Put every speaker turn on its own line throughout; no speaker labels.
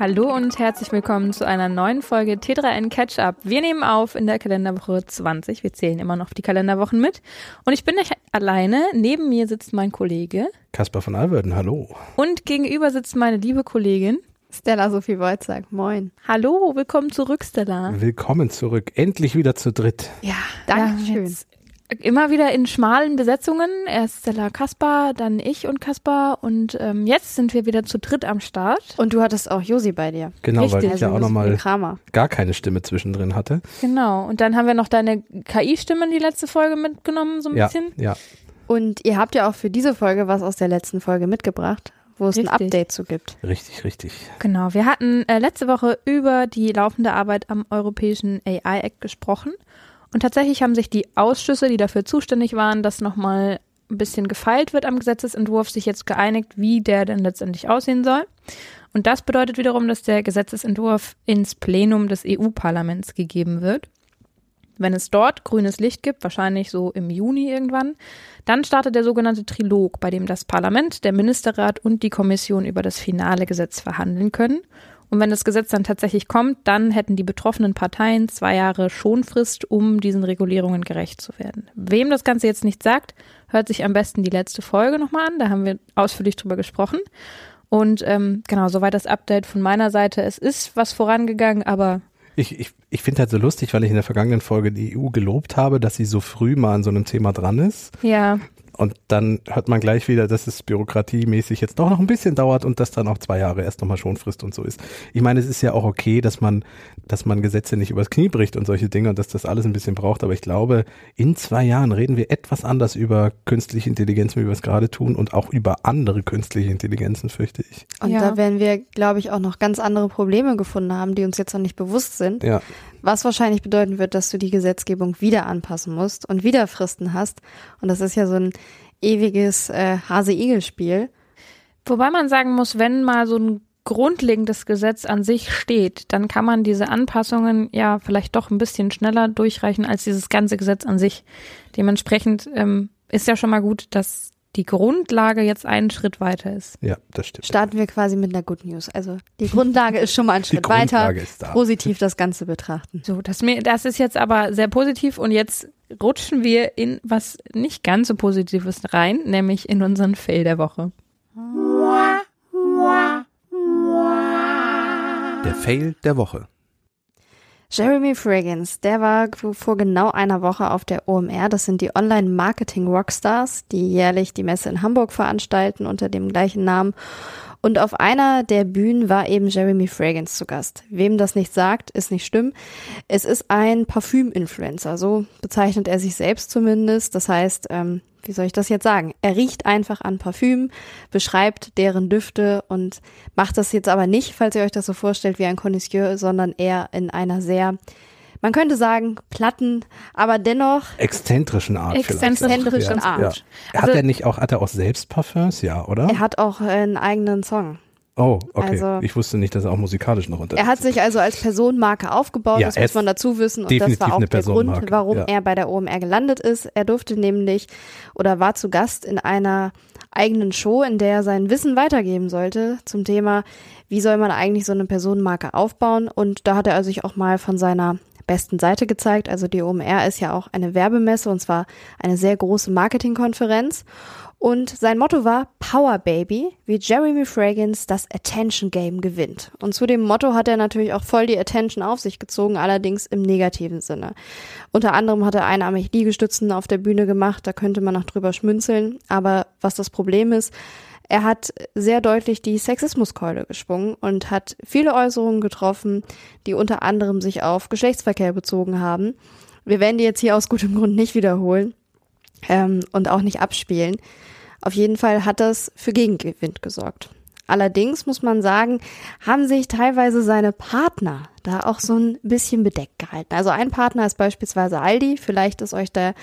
Hallo und herzlich willkommen zu einer neuen Folge T3N Catch-Up. Wir nehmen auf in der Kalenderwoche 20. Wir zählen immer noch die Kalenderwochen mit. Und ich bin nicht alleine. Neben mir sitzt mein Kollege.
Kaspar von Alverden, hallo.
Und gegenüber sitzt meine liebe Kollegin.
Stella Sophie Wolzak, moin.
Hallo, willkommen zurück, Stella.
Willkommen zurück. Endlich wieder zu dritt.
Ja,
Dankeschön.
Ja, immer wieder in schmalen Besetzungen. Erst Stella Kaspar, dann ich und Kaspar und ähm, jetzt sind wir wieder zu dritt am Start.
Und du hattest auch Josi bei dir.
Genau,
Richtig.
weil ich
Also
ja auch
ein bisschen
nochmal gar keine Stimme zwischendrin hatte.
Genau. Und dann haben wir noch deine KI-Stimmen die letzte Folge mitgenommen, so ein
Ja,
bisschen.
ja.
Und ihr habt ja auch für diese Folge was aus der letzten Folge mitgebracht, wo es ein
Richtig.
Update zu gibt.
Richtig, richtig.
Genau, wir hatten äh, letzte Woche über die laufende Arbeit am Europäischen AI-Act gesprochen. Und tatsächlich haben sich die Ausschüsse, die dafür zuständig waren, dass nochmal ein bisschen gefeilt wird am Gesetzesentwurf, sich jetzt geeinigt, wie der denn letztendlich aussehen soll. Und das bedeutet wiederum, dass der Gesetzesentwurf ins Plenum des EU-Parlaments gegeben wird. Wenn es dort grünes Licht gibt, wahrscheinlich so im Juni irgendwann, dann startet der sogenannte Trilog, bei dem das Parlament, der Ministerrat und die Kommission über das finale Gesetz verhandeln können. Und wenn das Gesetz dann tatsächlich kommt, dann hätten die betroffenen Parteien zwei Jahre Schonfrist, um diesen Regulierungen gerecht zu werden. Wem das Ganze jetzt nicht sagt, hört sich am besten die letzte Folge nochmal an. Da haben wir ausführlich drüber gesprochen. Und ähm, genau, soweit das Update von meiner Seite. Es ist was vorangegangen, aber
Ich, ich, ich finde halt so lustig, weil ich in der vergangenen Folge die EU gelobt habe, dass sie so früh mal an so einem Thema dran ist.
ja,
Und dann hört man gleich wieder, dass es bürokratiemäßig jetzt doch noch ein bisschen dauert und dass dann auch zwei Jahre erst nochmal Schonfrist und so ist. Ich meine, es ist ja auch okay, dass man, dass man Gesetze nicht übers Knie bricht und solche Dinge und dass das alles ein bisschen braucht. Aber ich glaube, in zwei Jahren reden wir etwas anders über künstliche Intelligenz, wie wir es gerade tun und auch über andere künstliche Intelligenzen, fürchte ich.
Und
Ja.
da werden wir, glaube ich, auch noch ganz andere Probleme gefunden haben, die uns jetzt noch nicht bewusst sind.
Ja,
Was wahrscheinlich bedeuten wird, dass du die Gesetzgebung wieder anpassen musst und wieder Fristen hast. Und das ist ja so ein ewiges äh, Hase-Igel-Spiel.
Wobei man sagen muss, wenn mal so ein grundlegendes Gesetz an sich steht, dann kann man diese Anpassungen ja vielleicht doch ein bisschen schneller durchreichen als dieses ganze Gesetz an sich. Dementsprechend ähm, ist ja schon mal gut, dass die Grundlage jetzt einen Schritt weiter ist.
ja, das stimmt.
Starten wir quasi mit einer Good News. Also die Grundlage ist schon mal ein
Die
Schritt weiter.
Grundlage ist da.
Positiv das Ganze betrachten.
So, das, mir, das ist jetzt aber sehr positiv und jetzt rutschen wir in was nicht ganz so Positives rein, nämlich in unseren Fail der Woche.
Der Fail der Woche.
Jeremy Fragrance, der war vor genau einer Woche auf der OMR. Das sind die Online-Marketing-Rockstars, die jährlich die Messe in Hamburg veranstalten unter dem gleichen Namen. Und auf einer der Bühnen war eben Jeremy Fragrance zu Gast. Wem das nicht sagt, ist nicht schlimm. Es ist ein Parfüm-Influencer, so bezeichnet er sich selbst zumindest. Das heißt, ähm, wie soll ich das jetzt sagen? Er riecht einfach an Parfüm, beschreibt deren Düfte und macht das jetzt aber nicht, falls ihr euch das so vorstellt, wie ein Connoisseur, sondern eher in einer sehr, man könnte sagen, platten, aber dennoch
Exzentrischen Art.
Exzentrischen Art.
Ja. Hat
Also-
er nicht auch, hat er auch selbst Parfums? Ja, oder?
Er hat auch einen eigenen Song.
Oh, okay.
also-
ich wusste nicht, dass er auch musikalisch noch unterwegs
Er hat sich also als Personenmarke aufgebaut,
Ja,
das muss
ist
man dazu wissen. Und das war auch der Grund, warum
ja.
er bei der OMR gelandet ist. Er durfte nämlich oder war zu Gast in einer eigenen Show, in der er sein Wissen weitergeben sollte zum Thema, wie soll man eigentlich so eine Personenmarke aufbauen. Und da hat er sich auch mal von seiner besten Seite gezeigt. Also die OMR ist ja auch eine Werbemesse und zwar eine sehr große Marketingkonferenz. Und sein Motto war Power Baby, wie Jeremy Fragrance das Attention Game gewinnt. Und zu dem Motto hat er natürlich auch voll die Attention auf sich gezogen, allerdings im negativen Sinne. Unter anderem hat er einarmig Liegestützen auf der Bühne gemacht, da könnte man noch drüber schmunzeln. Aber was das Problem ist, er hat sehr deutlich die Sexismuskeule geschwungen und hat viele Äußerungen getroffen, die unter anderem sich auf Geschlechtsverkehr bezogen haben. Wir werden die jetzt hier aus gutem Grund nicht wiederholen ähm, und auch nicht abspielen. Auf jeden Fall hat das für Gegenwind gesorgt. Allerdings muss man sagen, haben sich teilweise seine Partner da auch so ein bisschen bedeckt gehalten. Also ein Partner ist beispielsweise Aldi. Vielleicht ist euch der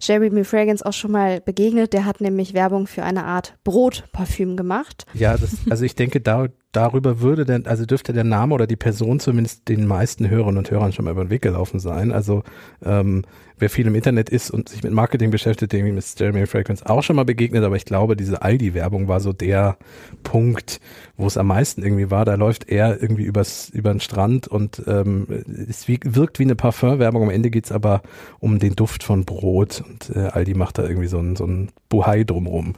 Jeremy Fragrance auch schon mal begegnet. Der hat nämlich Werbung für eine Art Brotparfüm gemacht.
Ja, das, also ich denke, da, darüber würde denn, also dürfte der Name oder die Person zumindest den meisten Hörerinnen und Hörern schon mal über den Weg gelaufen sein. Also ähm, wer viel im Internet ist und sich mit Marketing beschäftigt, dem ist Jeremy Fragrance auch schon mal begegnet, aber ich glaube, diese Aldi-Werbung war so der Punkt, wo es am meisten irgendwie war. Da läuft er irgendwie übers, über den Strand und ähm, es wirkt wie eine Parfum-Werbung. Am Ende geht's aber um den Duft von Brot und äh, Aldi macht da irgendwie so ein, so ein Buhai drumrum.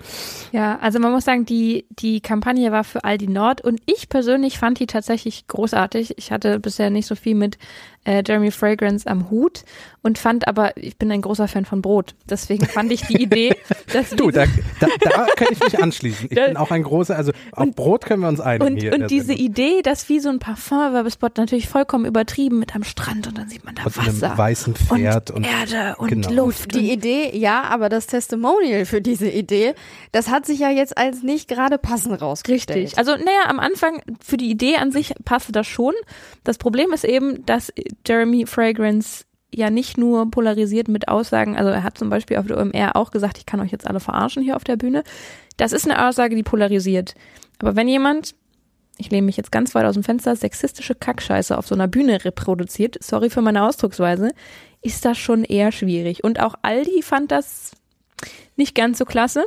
Ja, also man muss sagen, die, die Kampagne war für Aldi Nord und ich persönlich fand die tatsächlich großartig. Ich hatte bisher nicht so viel mit äh, Jeremy Fragrance am Hut und fand aber, ich bin ein großer Fan von Brot. Deswegen fand ich die Idee, dass
Du, da, da, da kann ich mich anschließen. Ich bin auch ein großer, also auf und, Brot können wir uns einigen.
Und,
hier
und diese Sendung. Idee, dass wie so ein Parfum-Werbespot natürlich vollkommen übertrieben mit am Strand und dann sieht man da und Wasser.
Einem weißen Pferd
und, und Erde und
genau.
Luft.
Die Idee, ja, aber das Testimonial für diese Idee, das hat sich ja jetzt als nicht gerade passend rausgestellt.
Richtig. Also, naja, am Anfang für die Idee an sich passte das schon. Das Problem ist eben, dass Jeremy Fragrance ja nicht nur polarisiert mit Aussagen, also er hat zum Beispiel auf der OMR auch gesagt, ich kann euch jetzt alle verarschen hier auf der Bühne. Das ist eine Aussage, die polarisiert. Aber wenn jemand, ich lehne mich jetzt ganz weit aus dem Fenster, sexistische Kackscheiße auf so einer Bühne reproduziert, sorry für meine Ausdrucksweise, ist das schon eher schwierig. Und auch Aldi fand das nicht ganz so klasse.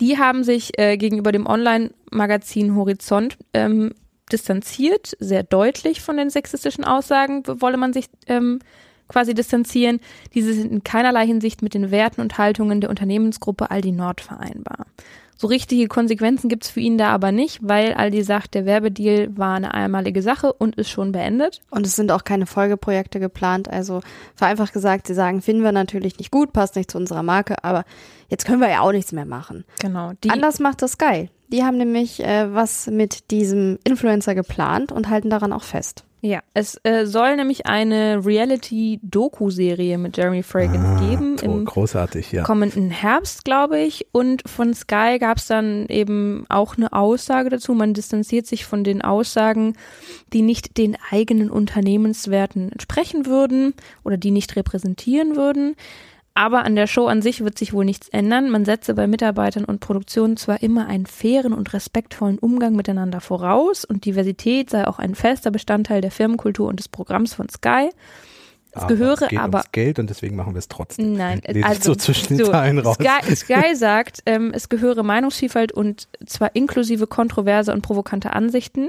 Die haben sich äh, gegenüber dem Online-Magazin Horizont ähm, distanziert, sehr deutlich von den sexistischen Aussagen wolle man sich ähm, quasi distanzieren. Diese sind in keinerlei Hinsicht mit den Werten und Haltungen der Unternehmensgruppe Aldi Nord vereinbar. So richtige Konsequenzen gibt's für ihn da aber nicht, weil Aldi sagt, der Werbedeal war eine einmalige Sache und ist schon beendet.
Und es sind auch keine Folgeprojekte geplant. Also vereinfacht gesagt, sie sagen, finden wir natürlich nicht gut, passt nicht zu unserer Marke, aber jetzt können wir ja auch nichts mehr machen.
Genau.
Anders macht das geil. Die haben nämlich äh, was mit diesem Influencer geplant und halten daran auch fest.
Ja, es äh, soll nämlich eine Reality-Doku-Serie mit Jeremy Fragrance
ah,
geben.
Im großartig, ja.
Kommenden Herbst, glaube ich. Und von Sky gab es dann eben auch eine Aussage dazu. Man distanziert sich von den Aussagen, die nicht den eigenen Unternehmenswerten entsprechen würden oder die nicht repräsentieren würden. Aber an der Show an sich wird sich wohl nichts ändern. Man setze bei Mitarbeitern und Produktionen zwar immer einen fairen und respektvollen Umgang miteinander voraus und Diversität sei auch ein fester Bestandteil der Firmenkultur und des Programms von Sky. Es aber gehöre
es geht
aber
ums Geld und deswegen machen wir es trotzdem.
Nein,
Lese
also
so zwischen den Zeilen raus.
Sky, Sky sagt, ähm, es gehöre Meinungsvielfalt und zwar inklusive kontroverse und provokante Ansichten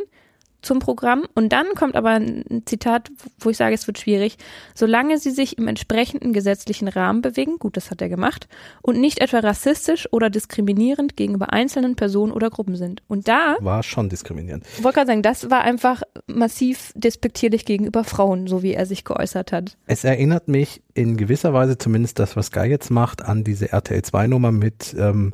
zum Programm. Und dann kommt aber ein Zitat, wo ich sage, es wird schwierig. Solange sie sich im entsprechenden gesetzlichen Rahmen bewegen, gut, das hat er gemacht, und nicht etwa rassistisch oder diskriminierend gegenüber einzelnen Personen oder Gruppen sind. Und da
war schon diskriminierend.
Ich wollte gerade sagen, das war einfach massiv despektierlich gegenüber Frauen, so wie er sich geäußert hat.
Es erinnert mich in gewisser Weise zumindest das, was Guy jetzt macht, an diese RTL 2 Nummer mit ähm,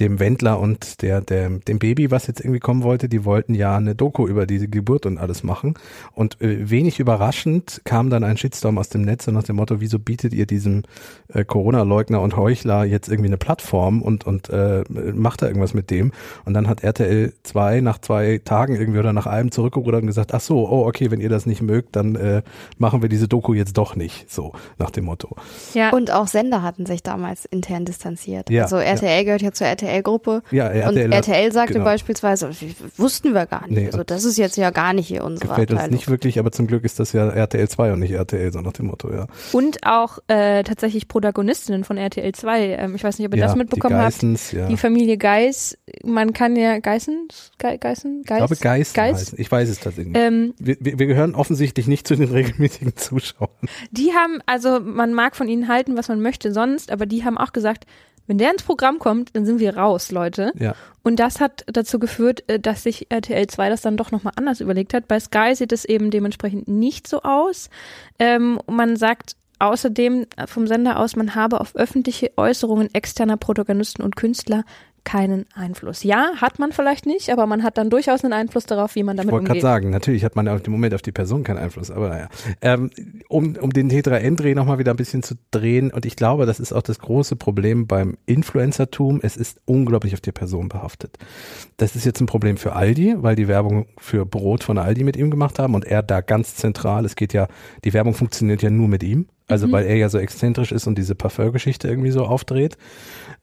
dem Wendler und der, der, dem Baby, was jetzt irgendwie kommen wollte, die wollten ja eine Doku über diese Geburt und alles machen. Und äh, wenig überraschend kam dann ein Shitstorm aus dem Netz und nach dem Motto, wieso bietet ihr diesem äh, Corona-Leugner und Heuchler jetzt irgendwie eine Plattform und, und äh, macht da irgendwas mit dem? Und dann hat RTL 2 nach zwei Tagen irgendwie oder nach einem zurückgerudert und gesagt, ach so, oh, okay, wenn ihr das nicht mögt, dann äh, machen wir diese Doku jetzt doch nicht. So, nach dem Motto.
Ja. Und auch Sender hatten sich damals intern distanziert. Ja, also RTL ja. gehört ja zur RTL RTL-Gruppe.
Ja, RTL
und RTL sagte genau. beispielsweise, wussten wir gar nicht. Nee, also das ist jetzt ja gar nicht hier unsere
gefällt
Abteilung.
uns nicht wirklich, aber zum Glück ist das ja RTL 2 und nicht RTL, so nach dem Motto, ja.
Und auch äh, tatsächlich Protagonistinnen von RTL 2. Ähm, ich weiß nicht, ob ihr ja, das mitbekommen die Geissens, habt. Ja. Die Familie Geiss, man kann ja Geissen, Ge Geissen, Geiss?
Ich glaube Geiss, Geiss? Ich weiß es tatsächlich nicht. Ähm, wir, wir gehören offensichtlich nicht zu den regelmäßigen Zuschauern.
Die haben, also man mag von ihnen halten, was man möchte sonst, aber die haben auch gesagt, wenn der ins Programm kommt, dann sind wir raus, Leute.
Ja.
Und das hat dazu geführt, äh, dass sich RTL 2 das dann doch nochmal anders überlegt hat. Bei Sky sieht es eben dementsprechend nicht so aus. Ähm, man sagt außerdem vom Sender aus, man habe auf öffentliche Äußerungen externer Protagonisten und Künstler keinen Einfluss. Ja, hat man vielleicht nicht, aber man hat dann durchaus einen Einfluss darauf, wie man damit
ich wollte
umgeht.
gerade sagen, natürlich hat man auf den Moment auf die Person keinen Einfluss, aber naja. Ähm, um, um den Tetra-N-Dreh nochmal wieder ein bisschen zu drehen, und ich glaube, das ist auch das große Problem beim Influencertum, es ist unglaublich auf die Person behaftet. Das ist jetzt ein Problem für Aldi, weil die Werbung für Brot von Aldi mit ihm gemacht haben und er da ganz zentral, es geht ja, die Werbung funktioniert ja nur mit ihm. Also
Mhm.
weil er ja so exzentrisch ist und diese Parfum-Geschichte irgendwie so aufdreht.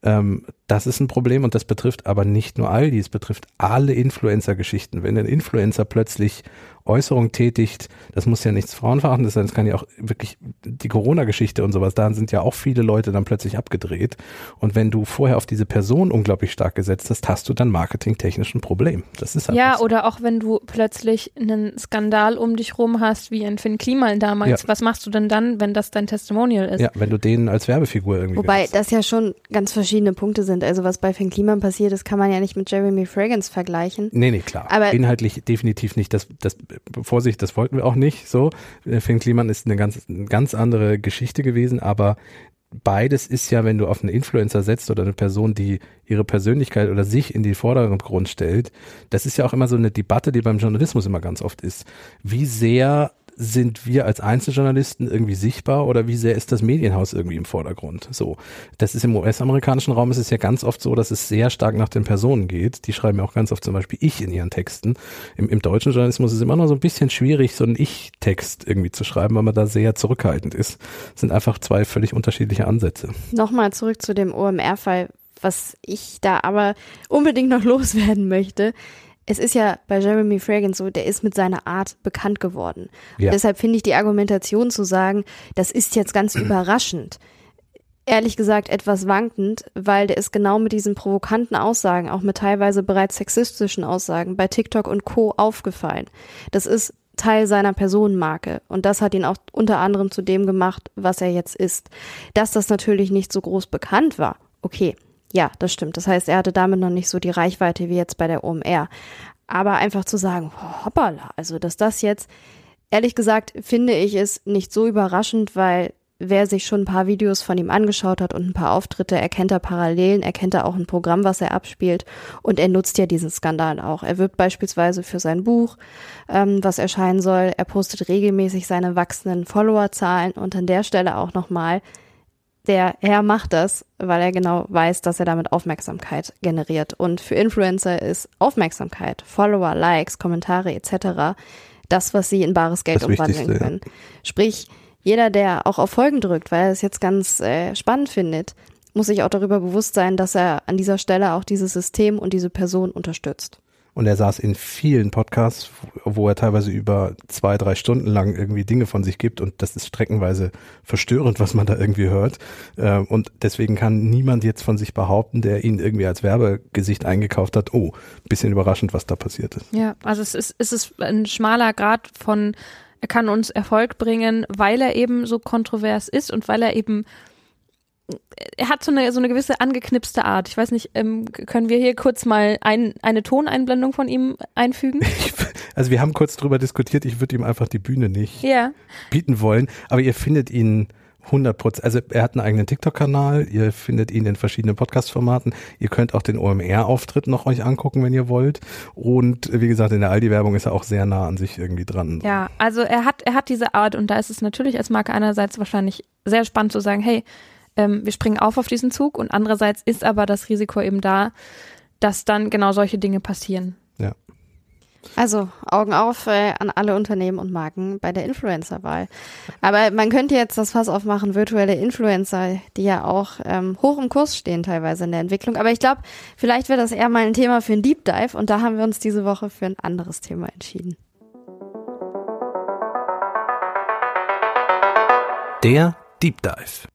Ähm, das ist ein Problem und das betrifft aber nicht nur Aldi, es betrifft alle Influencer-Geschichten. Wenn ein Influencer plötzlich Äußerungen tätigt, das muss ja nichts Frauenverachtendes sein, das kann ja auch wirklich die Corona-Geschichte und sowas, da sind ja auch viele Leute dann plötzlich abgedreht. Und wenn du vorher auf diese Person unglaublich stark gesetzt hast, hast du dann marketingtechnisch ein Problem. Das ist
Ja,
einfach so.
oder auch wenn du plötzlich einen Skandal um dich rum hast, wie in Finn Kliman damals,
Ja.
was machst du denn dann, wenn das dein Testimonial ist?
Ja, wenn du den als Werbefigur irgendwie
Wobei
benutzt.
das ja schon ganz verschiedene Punkte sind. Also was bei Finn Kliman passiert ist, kann man ja nicht mit Jeremy Fragrance vergleichen.
Nee, nee, klar.
Aber-
Inhaltlich definitiv nicht. Das, das, Vorsicht, das wollten wir auch nicht so. Äh, Finn Kliman ist eine ganz, eine ganz andere Geschichte gewesen, aber beides ist ja, wenn du auf einen Influencer setzt oder eine Person, die ihre Persönlichkeit oder sich in den Vordergrund stellt, das ist ja auch immer so eine Debatte, die beim Journalismus immer ganz oft ist. Wie sehr sind wir als Einzeljournalisten irgendwie sichtbar oder wie sehr ist das Medienhaus irgendwie im Vordergrund? So, das ist im US-amerikanischen Raum ist es ja ganz oft so, dass es sehr stark nach den Personen geht. Die schreiben ja auch ganz oft zum Beispiel ich in ihren Texten. Im, im deutschen Journalismus ist es immer noch so ein bisschen schwierig, so einen Ich-Text irgendwie zu schreiben, weil man da sehr zurückhaltend ist. Das sind einfach zwei völlig unterschiedliche Ansätze.
Nochmal zurück zu dem OMR-Fall, was ich da aber unbedingt noch loswerden möchte. Es ist ja bei Jeremy Fragrance so, der ist mit seiner Art bekannt geworden.
Ja.
Und deshalb finde ich die Argumentation zu sagen, das ist jetzt ganz überraschend, ehrlich gesagt etwas wankend, weil der ist genau mit diesen provokanten Aussagen, auch mit teilweise bereits sexistischen Aussagen bei TikTok und Co. aufgefallen. Das ist Teil seiner Personenmarke und das hat ihn auch unter anderem zu dem gemacht, was er jetzt ist. Dass das natürlich nicht so groß bekannt war, okay, ja, das stimmt. Das heißt, er hatte damit noch nicht so die Reichweite wie jetzt bei der OMR. Aber einfach zu sagen, hoppala, also dass das jetzt, ehrlich gesagt, finde ich es nicht so überraschend, weil wer sich schon ein paar Videos von ihm angeschaut hat und ein paar Auftritte, erkennt er Parallelen, erkennt er auch ein Programm, was er abspielt und er nutzt ja diesen Skandal auch. Er wirbt beispielsweise für sein Buch, ähm, was erscheinen soll. Er postet regelmäßig seine wachsenden Followerzahlen und an der Stelle auch nochmal, der Herr macht das, weil er genau weiß, dass er damit Aufmerksamkeit generiert. Und für Influencer ist Aufmerksamkeit, Follower, Likes, Kommentare etc. das, was sie in bares Geld
Das
umwandeln
Wichtigste, ja.
können. Sprich, jeder, der auch auf Folgen drückt, weil er es jetzt ganz äh, spannend findet, muss sich auch darüber bewusst sein, dass er an dieser Stelle auch dieses System und diese Person unterstützt.
Und er saß in vielen Podcasts, wo er teilweise über zwei, drei Stunden lang irgendwie Dinge von sich gibt und das ist streckenweise verstörend, was man da irgendwie hört. Ähm, Und deswegen kann niemand jetzt von sich behaupten, der ihn irgendwie als Werbegesicht eingekauft hat, oh, bisschen überraschend, was da passiert ist.
Ja, also es ist, es ist ein schmaler Grad von, er kann uns Erfolg bringen, weil er eben so kontrovers ist und weil er eben, er hat so eine, so eine gewisse angeknipste Art. Ich weiß nicht, ähm, können wir hier kurz mal ein, eine Toneinblendung von ihm einfügen?
Also wir haben kurz drüber diskutiert, ich würde ihm einfach die Bühne nicht
Ja.
bieten wollen, aber ihr findet ihn 100 Prozent, also er hat einen eigenen TikTok-Kanal, ihr findet ihn in verschiedenen Podcast-Formaten, ihr könnt auch den OMR-Auftritt noch euch angucken, wenn ihr wollt und wie gesagt, in der Aldi-Werbung ist er auch sehr nah an sich irgendwie dran.
Ja, also er hat, er hat diese Art und da ist es natürlich als Marke einerseits wahrscheinlich sehr spannend zu sagen, hey, ähm, wir springen auf auf diesen Zug und andererseits ist aber das Risiko eben da, dass dann genau solche Dinge passieren.
Ja.
Also Augen auf äh, an alle Unternehmen und Marken bei der Influencer-Wahl. Aber man könnte jetzt das Fass aufmachen, virtuelle Influencer, die ja auch ähm, hoch im Kurs stehen teilweise in der Entwicklung. Aber ich glaube, vielleicht wird das eher mal ein Thema für ein Deep Dive und da haben wir uns diese Woche für ein anderes Thema entschieden.
Der Deep Dive.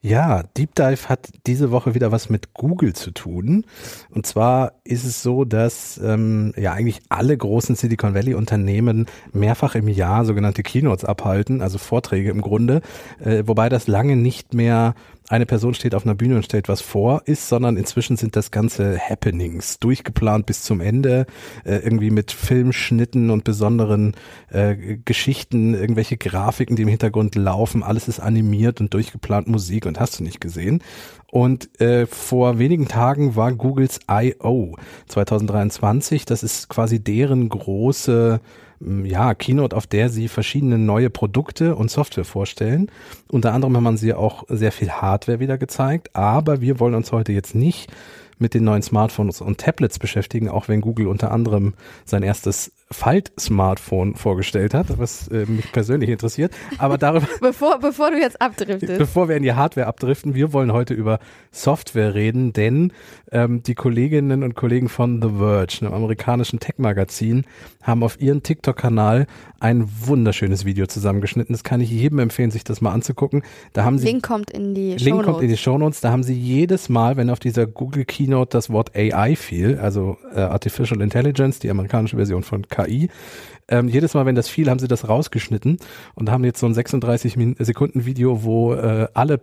Ja, Deep Dive hat diese Woche wieder was mit Google zu tun. Und zwar ist es so, dass ähm, ja eigentlich alle großen Silicon Valley Unternehmen mehrfach im Jahr sogenannte Keynotes abhalten, also Vorträge im Grunde, äh, wobei das lange nicht mehr eine Person steht auf einer Bühne und stellt was vor ist, sondern inzwischen sind das ganze Happenings durchgeplant bis zum Ende, äh, irgendwie mit Filmschnitten und besonderen äh, Geschichten, irgendwelche Grafiken, die im Hintergrund laufen, alles ist animiert und durchgeplant Musik und hast du nicht gesehen. Und äh, vor wenigen Tagen war Googles I.O. 2023. Das ist quasi deren große ja, Keynote, auf der sie verschiedene neue Produkte und Software vorstellen. Unter anderem haben sie auch sehr viel Hardware wieder gezeigt, aber wir wollen uns heute jetzt nicht mit den neuen Smartphones und Tablets beschäftigen, auch wenn Google unter anderem sein erstes Falt-Smartphone vorgestellt hat, was äh, mich persönlich interessiert. Aber darüber.
bevor, bevor du jetzt abdriftest.
Bevor wir in die Hardware abdriften, wir wollen heute über Software reden, denn ähm, die Kolleginnen und Kollegen von The Verge, einem amerikanischen Tech-Magazin, haben auf ihren TikTok-Kanal ein wunderschönes Video zusammengeschnitten. Das kann ich jedem empfehlen, sich das mal anzugucken. Da haben sie
Link kommt in die
Link Shownotes. kommt in die Shownotes. Da haben sie jedes Mal, wenn auf dieser Google Keynote das Wort AI fiel, also äh, Artificial Intelligence, die amerikanische Version von KI, ähm, jedes Mal, wenn das fiel, haben sie das rausgeschnitten und haben jetzt so ein 36 Sekunden Video, wo äh, alle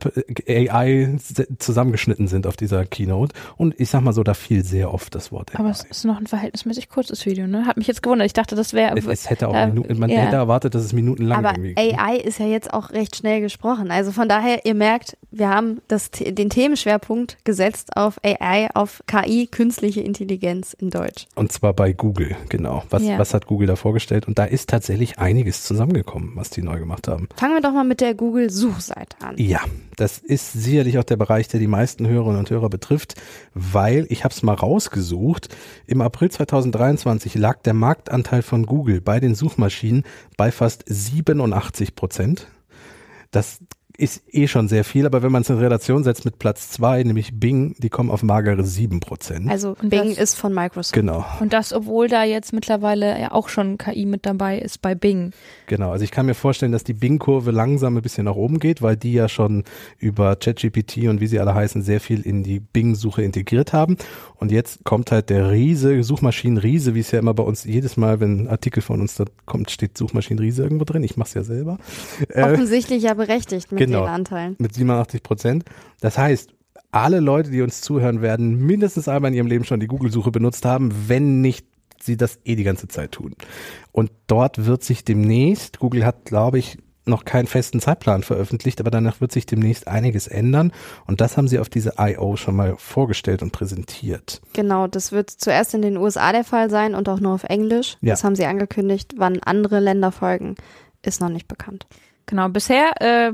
AI zusammengeschnitten sind auf dieser Keynote. Und ich sag mal so, da fiel sehr oft das Wort
AI. Aber es ist noch ein verhältnismäßig kurzes Video, ne? Hat mich jetzt gewundert. Ich dachte, das wäre.
Es, es, hätte auch äh, Minuten, man ja. hätte erwartet, dass es minutenlang
Aber
irgendwie.
AI ist ja jetzt auch recht schnell gesprochen. Also von daher, ihr merkt, wir haben das, den Themenschwerpunkt gesetzt auf AI, auf KI, künstliche Intelligenz in Deutsch.
Und zwar bei Google, genau. Was, ja. was hat Google da vorgestellt? Und da ist tatsächlich einiges zusammengekommen, was die neu gemacht haben.
Fangen wir doch mal mit der Google-Suchseite an.
Ja, das ist sicherlich auch der Bereich, der die meisten Hörerinnen und Hörer betrifft, weil ich habe es mal rausgesucht. Im April 2023 lag der Marktanteil von Google bei den Suchmaschinen bei fast 87 Prozent. Das ist eh schon sehr viel, aber wenn man es in Relation setzt mit Platz zwei, nämlich Bing, die kommen auf magere sieben Prozent.
Also Bing das, ist von Microsoft.
Genau.
Und das, obwohl da jetzt mittlerweile ja auch schon KI mit dabei ist bei Bing.
Genau, also ich kann mir vorstellen, dass die Bing-Kurve langsam ein bisschen nach oben geht, weil die ja schon über ChatGPT und wie sie alle heißen, sehr viel in die Bing-Suche integriert haben. Und jetzt kommt halt der Riese, Suchmaschinen-Riese, wie es ja immer bei uns jedes Mal, wenn ein Artikel von uns da kommt, steht Suchmaschinen-Riese irgendwo drin. Ich mache es ja selber.
Äh, Offensichtlich äh, ja berechtigt mit genau, den Anteilen.
Mit 87 Prozent. Das heißt, alle Leute, die uns zuhören, werden mindestens einmal in ihrem Leben schon die Google-Suche benutzt haben, wenn nicht sie das eh die ganze Zeit tun. Und dort wird sich demnächst, Google hat, glaube ich, noch keinen festen Zeitplan veröffentlicht, aber danach wird sich demnächst einiges ändern. Und das haben sie auf diese I.O. schon mal vorgestellt und präsentiert.
Genau, das wird zuerst in den USA der Fall sein und auch nur auf Englisch. Ja. Das haben sie angekündigt. Wann andere Länder folgen, ist noch nicht bekannt.
Genau, bisher äh,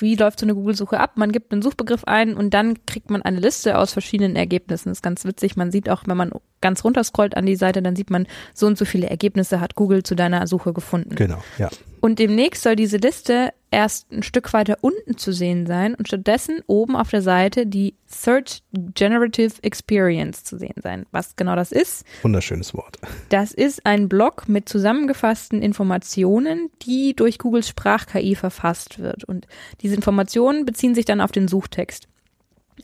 wie läuft so eine Google-Suche ab? Man gibt einen Suchbegriff ein und dann kriegt man eine Liste aus verschiedenen Ergebnissen. Das ist ganz witzig. Man sieht auch, wenn man ganz runter scrollt an die Seite, dann sieht man, so und so viele Ergebnisse hat Google zu deiner Suche gefunden.
Genau, ja.
Und demnächst soll diese Liste erst ein Stück weiter unten zu sehen sein und stattdessen oben auf der Seite die Search Generative Experience zu sehen sein. Was genau das ist?
Wunderschönes Wort.
Das ist ein Blog mit zusammengefassten Informationen, die durch Googles Sprach-KI verfasst wird. Und diese Informationen beziehen sich dann auf den Suchtext.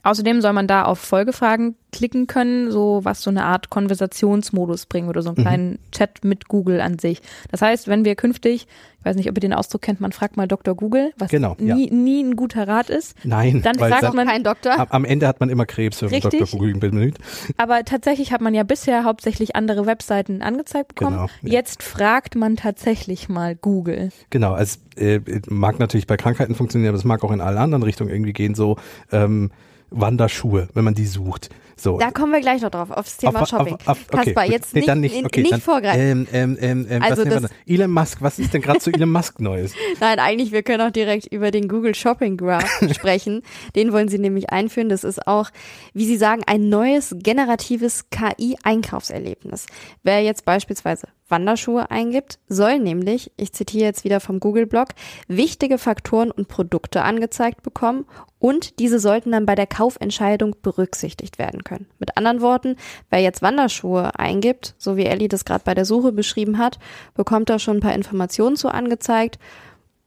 Außerdem soll man da auf Folgefragen klicken können, so was so eine Art Konversationsmodus bringen oder so einen mhm. kleinen Chat mit Google an sich. Das heißt, wenn wir künftig, ich weiß nicht, ob ihr den Ausdruck kennt, man fragt mal Dr. Google, was
genau,
nie, ja. nie ein guter Rat ist.
Nein,
dann fragt man kein Doktor.
Am Ende hat man immer Krebs, wenn man Dr. Google bemüht.
Aber tatsächlich hat man ja bisher hauptsächlich andere Webseiten angezeigt bekommen. Genau, ja. Jetzt fragt man tatsächlich mal Google.
Genau, es äh, mag natürlich bei Krankheiten funktionieren, aber es mag auch in allen anderen Richtungen irgendwie gehen, so ähm, Wanderschuhe, wenn man die sucht. So.
Da kommen wir gleich noch drauf, aufs Thema auf, Shopping. Auf, auf, okay, Kaspar, jetzt nicht, nicht, okay, nicht dann, vorgreifen.
Ähm, ähm, ähm, also das, Elon Musk, was ist denn gerade zu Elon Musk Neues?
Nein, eigentlich, wir können auch direkt über den Google Shopping Graph sprechen. Den wollen sie nämlich einführen. Das ist auch, wie sie sagen, ein neues generatives KI-Einkaufserlebnis. Wer jetzt beispielsweise Wanderschuhe eingibt, soll nämlich, ich zitiere jetzt wieder vom Google-Blog, wichtige Faktoren und Produkte angezeigt bekommen und diese sollten dann bei der Kaufentscheidung berücksichtigt werden können. Mit anderen Worten, wer jetzt Wanderschuhe eingibt, so wie Ellie das gerade bei der Suche beschrieben hat, bekommt da schon ein paar Informationen zu angezeigt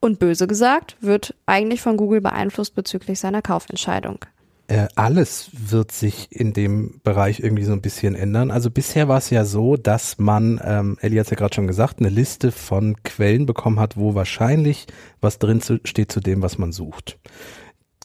und böse gesagt, wird eigentlich von Google beeinflusst bezüglich seiner Kaufentscheidung
äh, alles wird sich in dem Bereich irgendwie so ein bisschen ändern. Also bisher war es ja so, dass man, ähm, Ellie hat es ja gerade schon gesagt, eine Liste von Quellen bekommen hat, wo wahrscheinlich was drin zu, steht zu dem, was man sucht.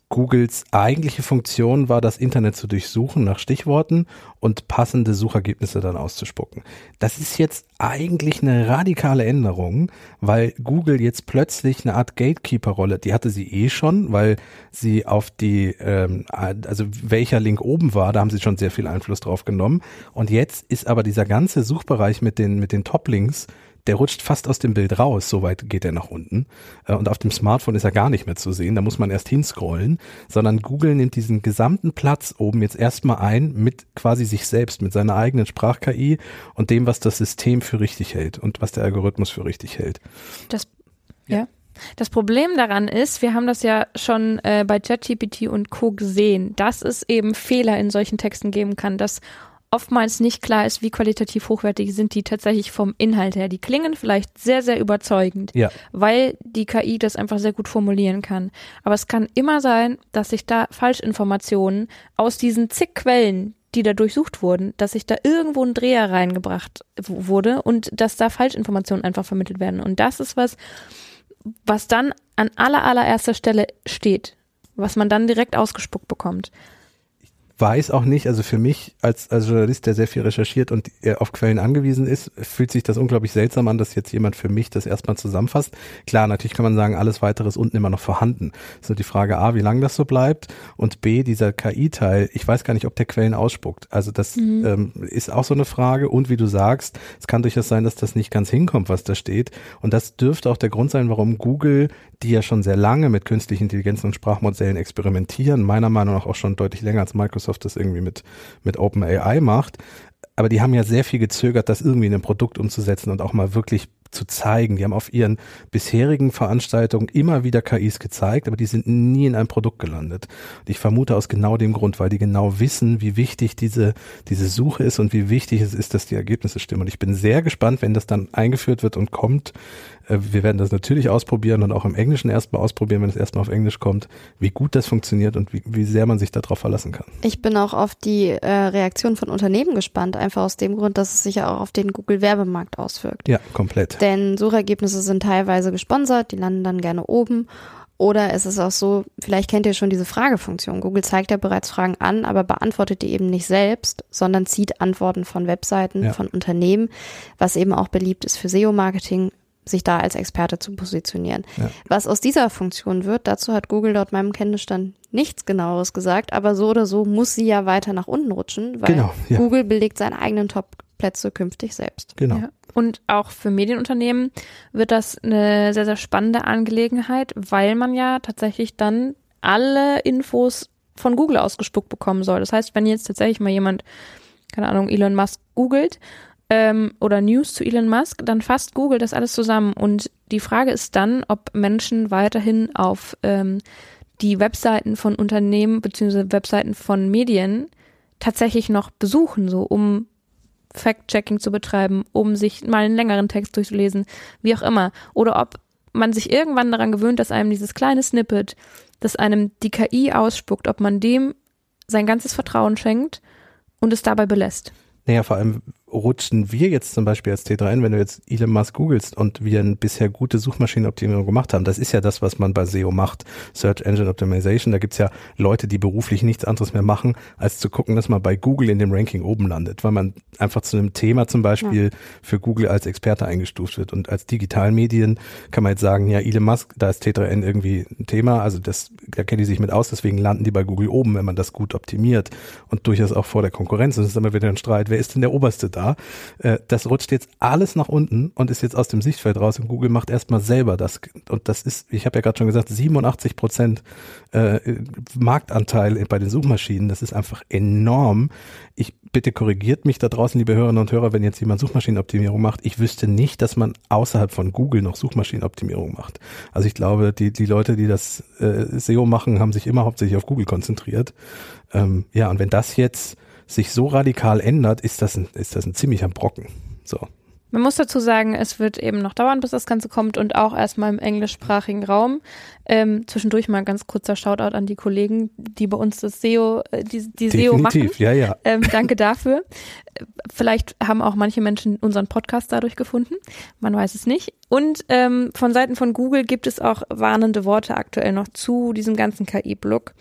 Googles eigentliche Funktion war, das Internet zu durchsuchen nach Stichworten und passende Suchergebnisse dann auszuspucken. Das ist jetzt eigentlich eine radikale Änderung, weil Google jetzt plötzlich eine Art Gatekeeper-Rolle, die hatte sie eh schon, weil sie auf die, ähm, also welcher Link oben war, da haben sie schon sehr viel Einfluss drauf genommen. Und jetzt ist aber dieser ganze Suchbereich mit den, mit den Top-Links der rutscht fast aus dem Bild raus, so weit geht er nach unten. Äh, und auf dem Smartphone ist er gar nicht mehr zu sehen, da muss man erst hinscrollen, sondern Google nimmt diesen gesamten Platz oben jetzt erstmal ein mit quasi sich selbst, mit seiner eigenen Sprach-KI und dem, was das System für richtig hält und was der Algorithmus für richtig hält.
Das, ja. ja. Das Problem daran ist, wir haben das ja schon äh, bei ChatGPT und Co. gesehen, dass es eben Fehler in solchen Texten geben kann, dass oftmals nicht klar ist, wie qualitativ hochwertig sind die tatsächlich vom Inhalt her. Die klingen vielleicht sehr, sehr überzeugend,
ja.
weil die KI das einfach sehr gut formulieren kann. Aber es kann immer sein, dass sich da Falschinformationen aus diesen zig Quellen, die da durchsucht wurden, dass sich da irgendwo ein Dreher reingebracht wurde und dass da Falschinformationen einfach vermittelt werden. Und das ist was, was dann an aller allererster Stelle steht, was man dann direkt ausgespuckt bekommt
weiß auch nicht, also für mich als, als Journalist, der sehr viel recherchiert und auf Quellen angewiesen ist, fühlt sich das unglaublich seltsam an, dass jetzt jemand für mich das erstmal zusammenfasst. Klar, natürlich kann man sagen, alles weitere ist unten immer noch vorhanden. Das ist die Frage A, wie lange das so bleibt und B, dieser KI-Teil, ich weiß gar nicht, ob der Quellen ausspuckt. Also das mhm. ähm, ist auch so eine Frage und wie du sagst, es kann durchaus sein, dass das nicht ganz hinkommt, was da steht und das dürfte auch der Grund sein, warum Google, die ja schon sehr lange mit künstlichen Intelligenzen und Sprachmodellen experimentieren, meiner Meinung nach auch schon deutlich länger als Microsoft Microsoft das irgendwie mit, mit OpenAI macht. Aber die haben ja sehr viel gezögert, das irgendwie in ein Produkt umzusetzen und auch mal wirklich zu zeigen. Die haben auf ihren bisherigen Veranstaltungen immer wieder KIs gezeigt, aber die sind nie in einem Produkt gelandet. Und ich vermute aus genau dem Grund, weil die genau wissen, wie wichtig diese, diese Suche ist und wie wichtig es ist, dass die Ergebnisse stimmen. Und ich bin sehr gespannt, wenn das dann eingeführt wird und kommt, wir werden das natürlich ausprobieren und auch im Englischen erstmal ausprobieren, wenn es erstmal auf Englisch kommt, wie gut das funktioniert und wie, wie sehr man sich darauf verlassen kann.
Ich bin auch auf die äh, Reaktion von Unternehmen gespannt, einfach aus dem Grund, dass es sich ja auch auf den Google-Werbemarkt auswirkt.
Ja, komplett.
Denn Suchergebnisse sind teilweise gesponsert, die landen dann gerne oben. Oder es ist auch so, vielleicht kennt ihr schon diese Fragefunktion. Google zeigt ja bereits Fragen an, aber beantwortet die eben nicht selbst, sondern zieht Antworten von Webseiten, ja. von Unternehmen, was eben auch beliebt ist für SEO-Marketing, sich da als Experte zu positionieren. Ja. Was aus dieser Funktion wird, dazu hat Google laut meinem Kenntnisstand nichts genaueres gesagt, aber so oder so muss sie ja weiter nach unten rutschen, weil genau, ja. Google belegt seine eigenen Top-Plätze künftig selbst.
Genau. Ja.
Und auch für Medienunternehmen wird das eine sehr, sehr spannende Angelegenheit, weil man ja tatsächlich dann alle Infos von Google ausgespuckt bekommen soll. Das heißt, wenn jetzt tatsächlich mal jemand, keine Ahnung, Elon Musk googelt ähm, oder News zu Elon Musk, dann fasst Google das alles zusammen. Und die Frage ist dann, ob Menschen weiterhin auf ähm, die Webseiten von Unternehmen beziehungsweise Webseiten von Medien tatsächlich noch besuchen, so um Fact-Checking zu betreiben, um sich mal einen längeren Text durchzulesen, wie auch immer. Oder ob man sich irgendwann daran gewöhnt, dass einem dieses kleine Snippet, das einem die KI ausspuckt, ob man dem sein ganzes Vertrauen schenkt und es dabei belässt.
Naja, vor allem, rutschen wir jetzt zum Beispiel als T3N, wenn du jetzt Elon Musk googelst und wir eine bisher gute Suchmaschinenoptimierung gemacht haben, das ist ja das, was man bei SEO macht, Search Engine Optimization, da gibt's ja Leute, die beruflich nichts anderes mehr machen, als zu gucken, dass man bei Google in dem Ranking oben landet, weil man einfach zu einem Thema zum Beispiel ja. für Google als Experte eingestuft wird. Und als Digitalmedien kann man jetzt sagen, ja, Elon Musk, da ist T3N irgendwie ein Thema, also das, da kennen die sich mit aus, deswegen landen die bei Google oben, wenn man das gut optimiert und durchaus auch vor der Konkurrenz. Und es ist immer wieder ein Streit, wer ist denn der Oberste da? Da. Äh, das rutscht jetzt alles nach unten und ist jetzt aus dem Sichtfeld raus und Google macht erstmal selber das. Und das ist, ich habe ja gerade schon gesagt, 87 Prozent äh, Marktanteil bei den Suchmaschinen. Das ist einfach enorm. Ich bitte korrigiert mich da draußen, liebe Hörerinnen und Hörer, wenn jetzt jemand Suchmaschinenoptimierung macht. Ich wüsste nicht, dass man außerhalb von Google noch Suchmaschinenoptimierung macht. Also ich glaube, die, die Leute, die das äh, SEO machen, haben sich immer hauptsächlich auf Google konzentriert. Ähm, ja, und wenn das jetzt sich so radikal ändert, ist das ein, ist das ein ziemlicher Brocken. So.
Man muss dazu sagen, es wird eben noch dauern, bis das Ganze kommt und auch erstmal im englischsprachigen Raum. Ähm, zwischendurch mal ganz kurzer Shoutout an die Kollegen, die bei uns das SEO, äh, die, die SEO machen.
ja, ja.
Ähm, danke dafür. Vielleicht haben auch manche Menschen unseren Podcast dadurch gefunden. Man weiß es nicht. Und ähm, von Seiten von Google gibt es auch warnende Worte aktuell noch zu diesem ganzen KI-Block.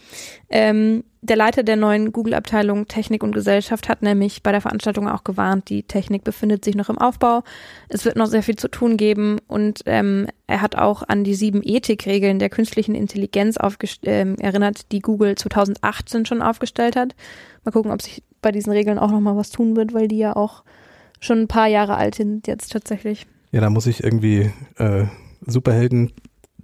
Ähm, der Leiter der neuen Google-Abteilung Technik und Gesellschaft hat nämlich bei der Veranstaltung auch gewarnt, die Technik befindet sich noch im Aufbau. Es wird noch sehr viel zu tun geben und ähm, er hat auch an die sieben Ethikregeln der künstlichen Intelligenz ähm, erinnert, die Google 2018 schon aufgestellt hat. Mal gucken, ob sich bei diesen Regeln auch noch mal was tun wird, weil die ja auch schon ein paar Jahre alt sind jetzt tatsächlich.
Ja, da muss ich irgendwie äh, Superhelden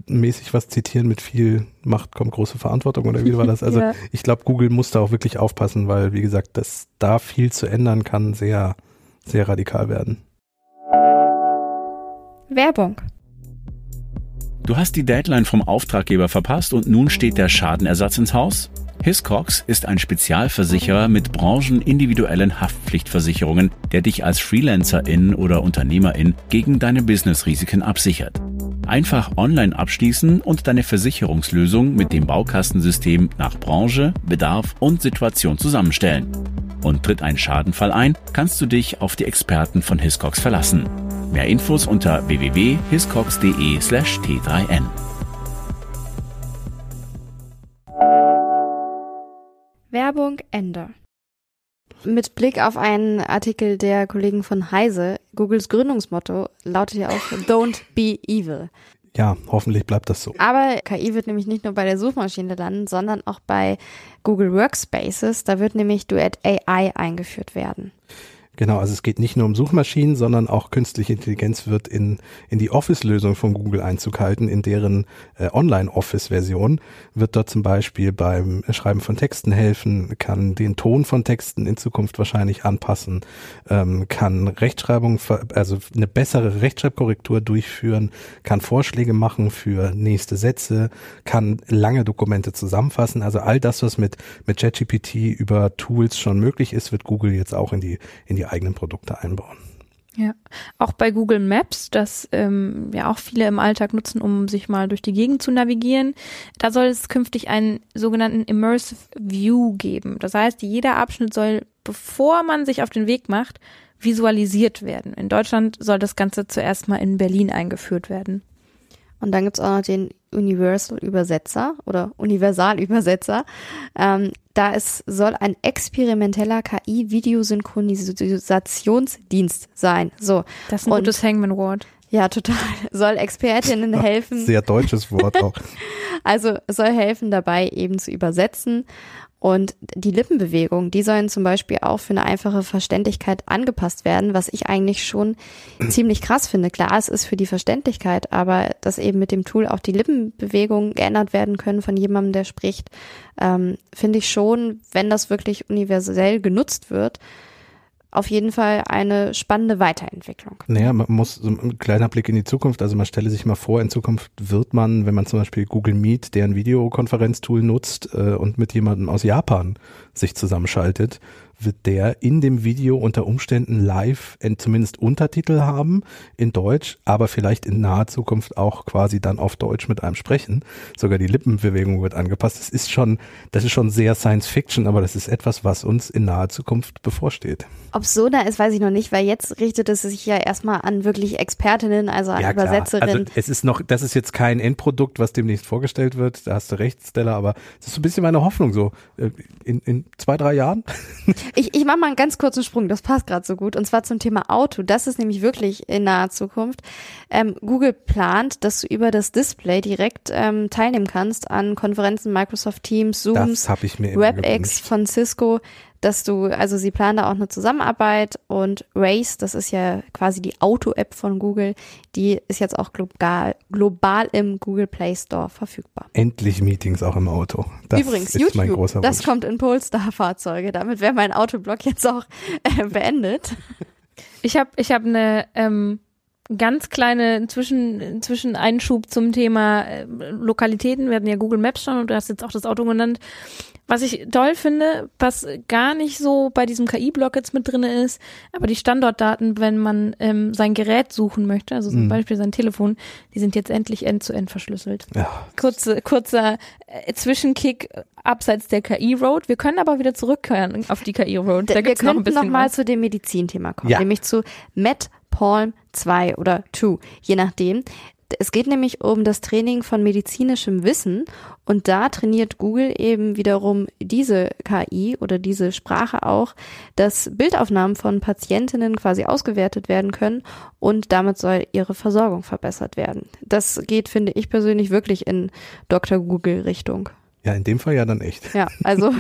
mäßig was zitieren mit viel Macht kommt große Verantwortung oder wie war das? Also ja. ich glaube, Google muss da auch wirklich aufpassen, weil wie gesagt, dass da viel zu ändern kann, sehr, sehr radikal werden.
Werbung.
Du hast die Deadline vom Auftraggeber verpasst und nun steht der Schadenersatz ins Haus? Hiscox ist ein Spezialversicherer mit branchenindividuellen Haftpflichtversicherungen, der dich als Freelancerin oder Unternehmerin gegen deine Businessrisiken absichert. Einfach online abschließen und deine Versicherungslösung mit dem Baukastensystem nach Branche, Bedarf und Situation zusammenstellen. Und tritt ein Schadenfall ein, kannst du dich auf die Experten von Hiscox verlassen. Mehr Infos unter www.hiscox.de/t3n.
Werbung Ende. Mit Blick auf einen Artikel der Kollegen von Heise, Googles Gründungsmotto lautet ja auch Don't be evil.
Ja, hoffentlich bleibt das so.
Aber KI wird nämlich nicht nur bei der Suchmaschine landen, sondern auch bei Google Workspaces. Da wird nämlich Duet AI eingeführt werden.
Genau, also es geht nicht nur um Suchmaschinen, sondern auch künstliche Intelligenz wird in, in die Office-Lösung von Google Einzug halten, in deren äh, Online-Office-Version wird dort zum Beispiel beim Schreiben von Texten helfen, kann den Ton von Texten in Zukunft wahrscheinlich anpassen, ähm, kann Rechtschreibung, also eine bessere Rechtschreibkorrektur durchführen, kann Vorschläge machen für nächste Sätze, kann lange Dokumente zusammenfassen. Also all das, was mit, mit ChatGPT über Tools schon möglich ist, wird Google jetzt auch in die, in die die eigenen Produkte einbauen.
Ja, auch bei Google Maps, das ähm, ja auch viele im Alltag nutzen, um sich mal durch die Gegend zu navigieren. Da soll es künftig einen sogenannten Immersive View geben. Das heißt, jeder Abschnitt soll, bevor man sich auf den Weg macht, visualisiert werden. In Deutschland soll das Ganze zuerst mal in Berlin eingeführt werden.
Und dann gibt's auch noch den Universal Übersetzer oder Universalübersetzer. Ähm, da es soll ein experimenteller KI-Videosynchronisationsdienst sein. So.
Das ist ein Und, gutes Hangman-Wort.
Ja, total. Soll Expertinnen helfen.
Sehr deutsches Wort auch.
also soll helfen dabei eben zu übersetzen und die Lippenbewegungen, die sollen zum Beispiel auch für eine einfache Verständlichkeit angepasst werden, was ich eigentlich schon ziemlich krass finde. Klar, es ist für die Verständlichkeit, aber dass eben mit dem Tool auch die Lippenbewegungen geändert werden können von jemandem, der spricht, ähm, finde ich schon, wenn das wirklich universell genutzt wird, auf jeden Fall eine spannende Weiterentwicklung.
Naja, man muss so ein kleiner Blick in die Zukunft. Also man stelle sich mal vor, in Zukunft wird man, wenn man zum Beispiel Google Meet, deren Videokonferenztool nutzt äh, und mit jemandem aus Japan sich zusammenschaltet, wird der in dem Video unter Umständen live zumindest Untertitel haben in Deutsch, aber vielleicht in naher Zukunft auch quasi dann auf Deutsch mit einem sprechen. Sogar die Lippenbewegung wird angepasst. Das ist schon, das ist schon sehr Science Fiction, aber das ist etwas, was uns in naher Zukunft bevorsteht.
Ob so da ist, weiß ich noch nicht, weil jetzt richtet es sich ja erstmal an wirklich Expertinnen, also an ja, Übersetzerinnen.
Also es ist noch, das ist jetzt kein Endprodukt, was demnächst vorgestellt wird. Da hast du recht, Stella, aber es ist so ein bisschen meine Hoffnung so. Äh, in, in zwei, drei Jahren
Ich, ich mache mal einen ganz kurzen Sprung, das passt gerade so gut. Und zwar zum Thema Auto. Das ist nämlich wirklich in naher Zukunft. Ähm, Google plant, dass du über das Display direkt ähm, teilnehmen kannst an Konferenzen Microsoft Teams, Zooms, WebEx von Cisco dass du, also sie planen da auch eine Zusammenarbeit und Race, das ist ja quasi die Auto-App von Google, die ist jetzt auch global, global im Google Play Store verfügbar.
Endlich Meetings auch im Auto.
Das Übrigens, YouTube, das kommt in Polestar-Fahrzeuge. Damit wäre mein Autoblock jetzt auch äh, beendet.
Ich habe ich hab eine ähm, ganz kleine Zwischen, Zwischeneinschub zum Thema äh, Lokalitäten. Wir hatten ja Google Maps schon und du hast jetzt auch das Auto genannt. Was ich toll finde, was gar nicht so bei diesem KI-Block jetzt mit drin ist, aber die Standortdaten, wenn man ähm, sein Gerät suchen möchte, also zum
Mhm.
Beispiel sein Telefon, die sind jetzt endlich end-zu-end verschlüsselt.
Ja,
Kurze, kurzer äh, Zwischenkick abseits der KI-Road. Wir können aber wieder zurückkehren auf die KI-Road. Da
wir
gibt's noch ein
könnten
bisschen
noch mal
was.
zu dem Medizinthema kommen,
Ja.
nämlich zu Metpalm 2 oder 2, je nachdem. Es geht nämlich um das Training von medizinischem Wissen und da trainiert Google eben wiederum diese KI oder diese Sprache auch, dass Bildaufnahmen von Patientinnen quasi ausgewertet werden können und damit soll ihre Versorgung verbessert werden. Das geht, finde ich persönlich, wirklich in Dr. Google Richtung.
Ja, in dem Fall ja dann echt.
Ja, also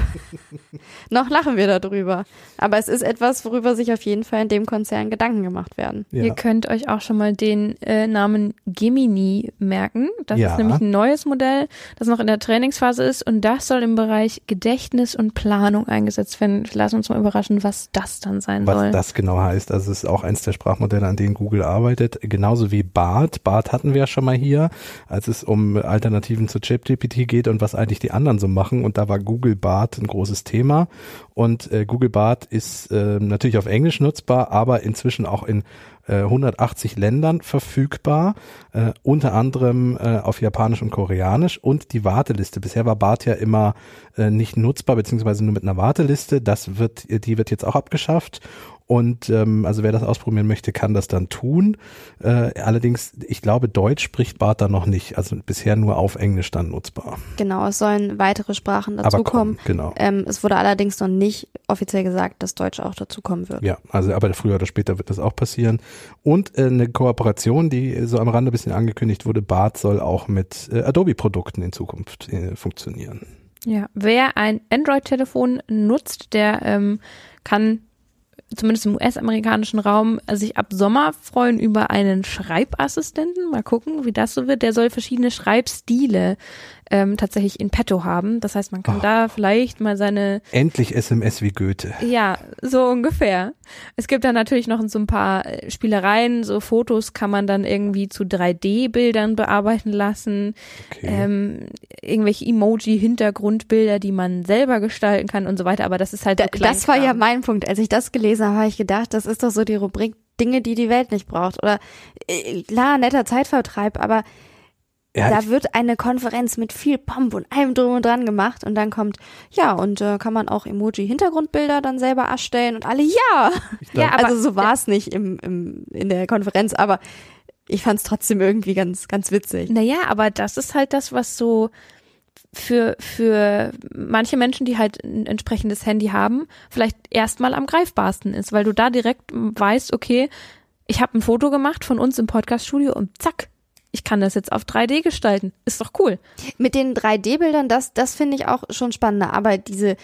noch lachen wir darüber. Aber es ist etwas, worüber sich auf jeden Fall in dem Konzern Gedanken gemacht werden.
Ja.
Ihr könnt euch auch schon mal den äh, Namen Gemini merken. Das
Ja.
ist nämlich ein neues Modell, das noch in der Trainingsphase ist und das soll im Bereich Gedächtnis und Planung eingesetzt werden. Lass uns mal überraschen, was das dann sein
Was
soll.
das genau heißt. Also es ist auch eins der Sprachmodelle, an denen Google arbeitet. Genauso wie BART. BART hatten wir ja schon mal hier, als es um Alternativen zu ChatGPT geht und was eigentlich die anderen so machen. Und da war Google BART ein großes Thema. Und äh, Google BART ist äh, natürlich auf Englisch nutzbar, aber inzwischen auch in äh, 180 Ländern verfügbar, äh, unter anderem äh, auf Japanisch und Koreanisch und die Warteliste. Bisher war BART ja immer äh, nicht nutzbar, beziehungsweise nur mit einer Warteliste. Das wird, die wird jetzt auch abgeschafft. Und ähm, also wer das ausprobieren möchte, kann das dann tun. Äh, allerdings, ich glaube, Deutsch spricht BART da noch nicht. Also bisher nur auf Englisch dann nutzbar.
Genau, es sollen weitere Sprachen
Aber
dazukommen.
kommen, genau.
Ähm, es wurde allerdings noch nicht offiziell gesagt, dass Deutsch auch dazukommen wird.
Ja, also aber früher oder später wird das auch passieren. Und äh, eine Kooperation, die so am Rande ein bisschen angekündigt wurde, BART soll auch mit äh, Adobe-Produkten in Zukunft äh, funktionieren.
Ja, wer ein Android-Telefon nutzt, der ähm, kann zumindest im US-amerikanischen Raum sich ab Sommer freuen über einen Schreibassistenten. Mal gucken, wie das so wird. Der soll verschiedene Schreibstile ähm, tatsächlich in petto haben. Das heißt, man kann
Oh.
da vielleicht mal seine
Endlich SMS wie Goethe.
ja, so ungefähr. Es gibt dann natürlich noch so ein paar äh, Spielereien, so Fotos kann man dann irgendwie zu 3D-Bildern bearbeiten lassen,
Okay.
ähm, irgendwelche Emoji-Hintergrundbilder, die man selber gestalten kann und so weiter, aber das ist halt
Da,
so
das war ja mein Punkt. Als ich das gelesen habe, habe ich gedacht, das ist doch so die Rubrik Dinge, die die Welt nicht braucht. Oder äh, klar, netter Zeitvertreib, aber
ja,
da wird eine Konferenz mit viel Pomp und allem drum und dran gemacht und dann kommt, ja, und äh, kann man auch Emoji-Hintergrundbilder dann selber erstellen und alle, ja.
Ja, aber
also so war es nicht im, im, in der Konferenz, aber ich fand es trotzdem irgendwie ganz, ganz witzig.
Naja, aber das ist halt das, was so für, für manche Menschen, die halt ein entsprechendes Handy haben, vielleicht erstmal am greifbarsten ist, weil du da direkt weißt, okay, ich habe ein Foto gemacht von uns im Podcaststudio und zack, ich kann das jetzt auf 3D gestalten. Ist doch cool.
Mit den 3D-Bildern, das, das finde ich auch schon spannender, aber diese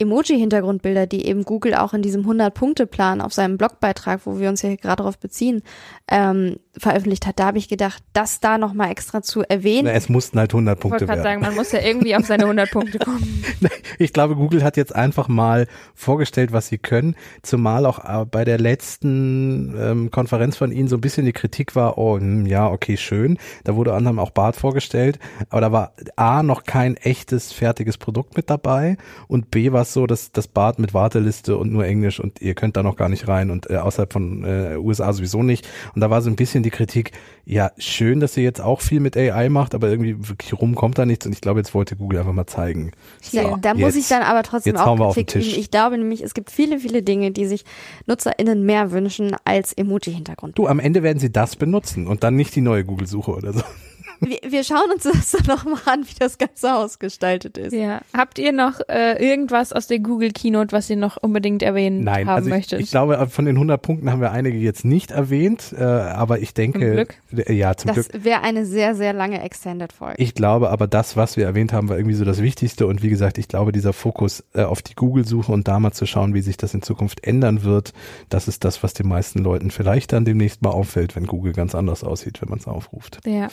Emoji-Hintergrundbilder, die eben Google auch in diesem 100-Punkte-Plan auf seinem Blogbeitrag, wo wir uns ja gerade darauf beziehen, ähm, veröffentlicht hat, da habe ich gedacht, das da nochmal extra zu erwähnen.
na, es mussten halt 100
Ich
Punkte
wollte gerade
werden.
sagen, man muss ja irgendwie auf seine 100 Punkte kommen.
Ich glaube, Google hat jetzt einfach mal vorgestellt, was sie können, zumal auch äh, bei der letzten ähm, Konferenz von ihnen so ein bisschen die Kritik war, oh, hm, ja, okay, schön. Da wurde anderem auch Bart vorgestellt, aber da war A, noch kein echtes, fertiges Produkt mit dabei und B, war es so, dass das Bart mit Warteliste und nur Englisch und ihr könnt da noch gar nicht rein und äh, außerhalb von äh, USA sowieso nicht. Und da war so ein bisschen die Kritik, ja, schön, dass ihr jetzt auch viel mit AI macht, aber irgendwie wirklich rum kommt da nichts und ich glaube, jetzt wollte Google einfach mal zeigen.
Ja, da muss ich
jetzt-
dann aber trotzdem
jetzt hauen wir
auch Kritik
Tisch.
üben. Ich glaube nämlich, es gibt viele, viele Dinge, die sich NutzerInnen mehr wünschen als Emoji-Hintergrund.
Du, am Ende werden sie das benutzen und dann nicht die neue Google-Suche oder so.
Wir, wir schauen uns das dann nochmal an, wie das Ganze ausgestaltet ist.
Ja. Habt ihr noch äh, irgendwas aus der Google Keynote, was ihr noch unbedingt erwähnt
Nein,
haben
also ich,
möchtet?
ich glaube, von den 100 Punkten haben wir einige jetzt nicht erwähnt, äh, aber ich denke,
Glück.
äh, ja, zum
Das
Glück.
wäre eine sehr, sehr lange Extended-Folge.
Ich glaube aber, das, was wir erwähnt haben, war irgendwie so das Wichtigste. Und wie gesagt, ich glaube, dieser Fokus äh, auf die Google-Suche und da mal zu schauen, wie sich das in Zukunft ändern wird, das ist das, was den meisten Leuten vielleicht dann demnächst mal auffällt, wenn Google ganz anders aussieht, wenn man es aufruft.
Ja.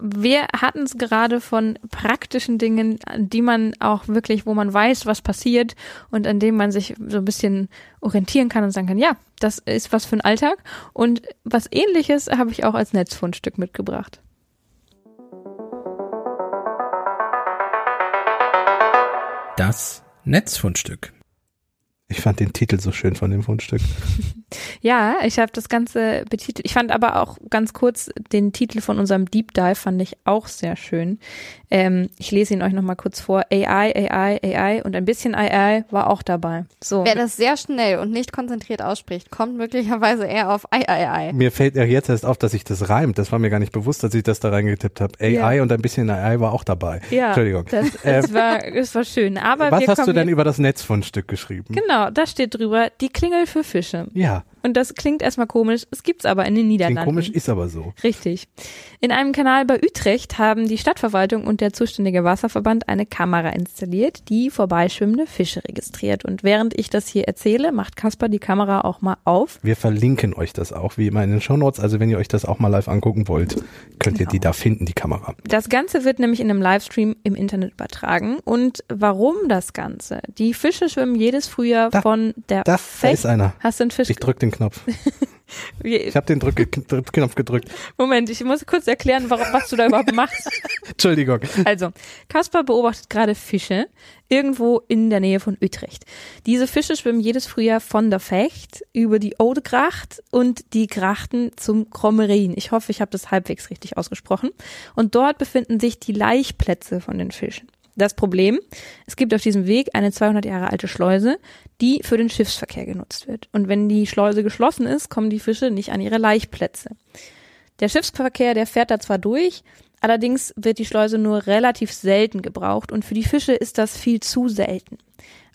Wir hatten es gerade von praktischen Dingen, die man auch wirklich, wo man weiß, was passiert und an dem man sich so ein bisschen orientieren kann und sagen kann, ja, das ist was für ein Alltag. Und was ähnliches habe ich auch als Netzfundstück mitgebracht.
Das Netzfundstück.
Ich fand den Titel so schön von dem Fundstück.
Ja, ich habe das Ganze betitelt. Ich fand aber auch ganz kurz den Titel von unserem Deep Dive fand ich auch sehr schön. Ähm, ich lese ihn euch nochmal kurz vor. AI, AI, AI und ein bisschen AI war auch dabei. So.
Wer das sehr schnell und nicht konzentriert ausspricht, kommt möglicherweise eher auf Ei, Ei.
Mir fällt ja jetzt erst auf, dass ich das reimt. Das war mir gar nicht bewusst, dass ich das da reingetippt habe. AI
Ja.
und ein bisschen AI war auch dabei.
ja,
Entschuldigung.
Das, das, war, das war schön. Aber
Was
wir
hast du denn über das Netzfundstück geschrieben?
Genau, da steht drüber, die Klingel für Fische.
Ja,
Und das klingt erstmal komisch, es gibt's aber in den
klingt
Niederlanden.
komisch, ist aber so.
Richtig. In einem Kanal bei Utrecht haben die Stadtverwaltung und der zuständige Wasserverband eine Kamera installiert, die vorbeischwimmende Fische registriert. Und während ich das hier erzähle, macht Kasper die Kamera auch mal auf.
Wir verlinken euch das auch, wie immer in den Shownotes. Also wenn ihr euch das auch mal live angucken wollt, könnt ihr
Genau.
die da finden, die Kamera.
Das Ganze wird nämlich in einem Livestream im Internet übertragen. Und warum das Ganze? Die Fische schwimmen jedes Frühjahr
Da,
von der
Da, da
Fecht-
ist einer.
Hast du einen Fisch?
Ich drück den Knopf. Ich habe den Drück Knopf gedrückt.
Moment, ich muss kurz erklären, warum, was du da überhaupt machst.
Entschuldigung.
Also, Kaspar beobachtet gerade Fische irgendwo in der Nähe von Utrecht. Diese Fische schwimmen jedes Frühjahr von der Fecht über die Oudegracht und die Grachten zum Krommerin. Ich hoffe, ich habe das halbwegs richtig ausgesprochen. Und dort befinden sich die Laichplätze von den Fischen. Das Problem, es gibt auf diesem Weg eine 200 Jahre alte Schleuse, die für den Schiffsverkehr genutzt wird. Und wenn die Schleuse geschlossen ist, kommen die Fische nicht an ihre Laichplätze. Der Schiffsverkehr, der fährt da zwar durch, allerdings wird die Schleuse nur relativ selten gebraucht und für die Fische ist das viel zu selten.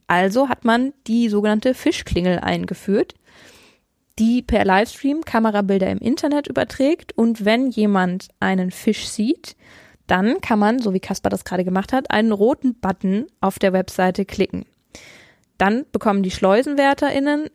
Also hat man die sogenannte Fischklingel eingeführt, die per Livestream Kamerabilder im Internet überträgt und wenn jemand einen Fisch sieht, dann kann man, so wie Caspar das gerade gemacht hat, einen roten Button auf der Webseite klicken. Dann bekommen die SchleusenwärterInnen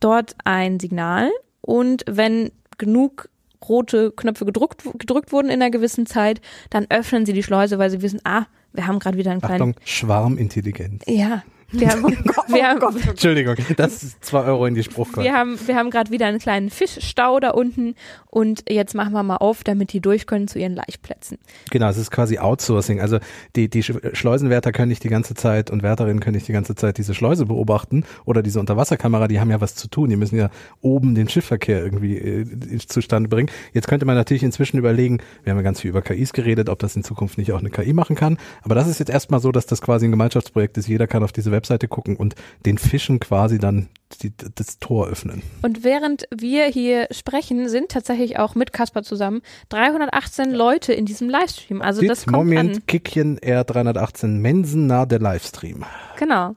dort ein Signal und wenn genug rote Knöpfe gedruckt, gedrückt wurden in einer gewissen Zeit, dann öffnen sie die Schleuse, weil sie wissen, ah, wir haben gerade wieder einen kleinen.
Achtung, Schwarmintelligenz.
Ja, wir haben, wir haben,
Entschuldigung, das ist zwei Euro in die Spruchkarte.
wir haben, wir haben gerade wieder einen kleinen Fischstau da unten und jetzt machen wir mal auf, damit die durch können zu ihren Laichplätzen.
Genau, es ist quasi Outsourcing. Also die, die Sch- Schleusenwärter können nicht die ganze Zeit und Wärterinnen können nicht die ganze Zeit diese Schleuse beobachten oder diese Unterwasserkamera, die haben ja was zu tun. Die müssen ja oben den Schiffverkehr irgendwie äh, zustande bringen. Jetzt könnte man natürlich inzwischen überlegen, wir haben ja ganz viel über KIs geredet, ob das in Zukunft nicht auch eine KI machen kann. Aber das ist jetzt erstmal so, dass das quasi ein Gemeinschaftsprojekt ist. Jeder kann auf diese Webseite gucken und den Fischen quasi dann die, das Tor öffnen.
Und während wir hier sprechen, sind tatsächlich auch mit Caspar zusammen 318 Leute in diesem Livestream. Also das
Dit
kommt an.
Moment Kickchen R318 Mensen nah der Livestream.
Genau.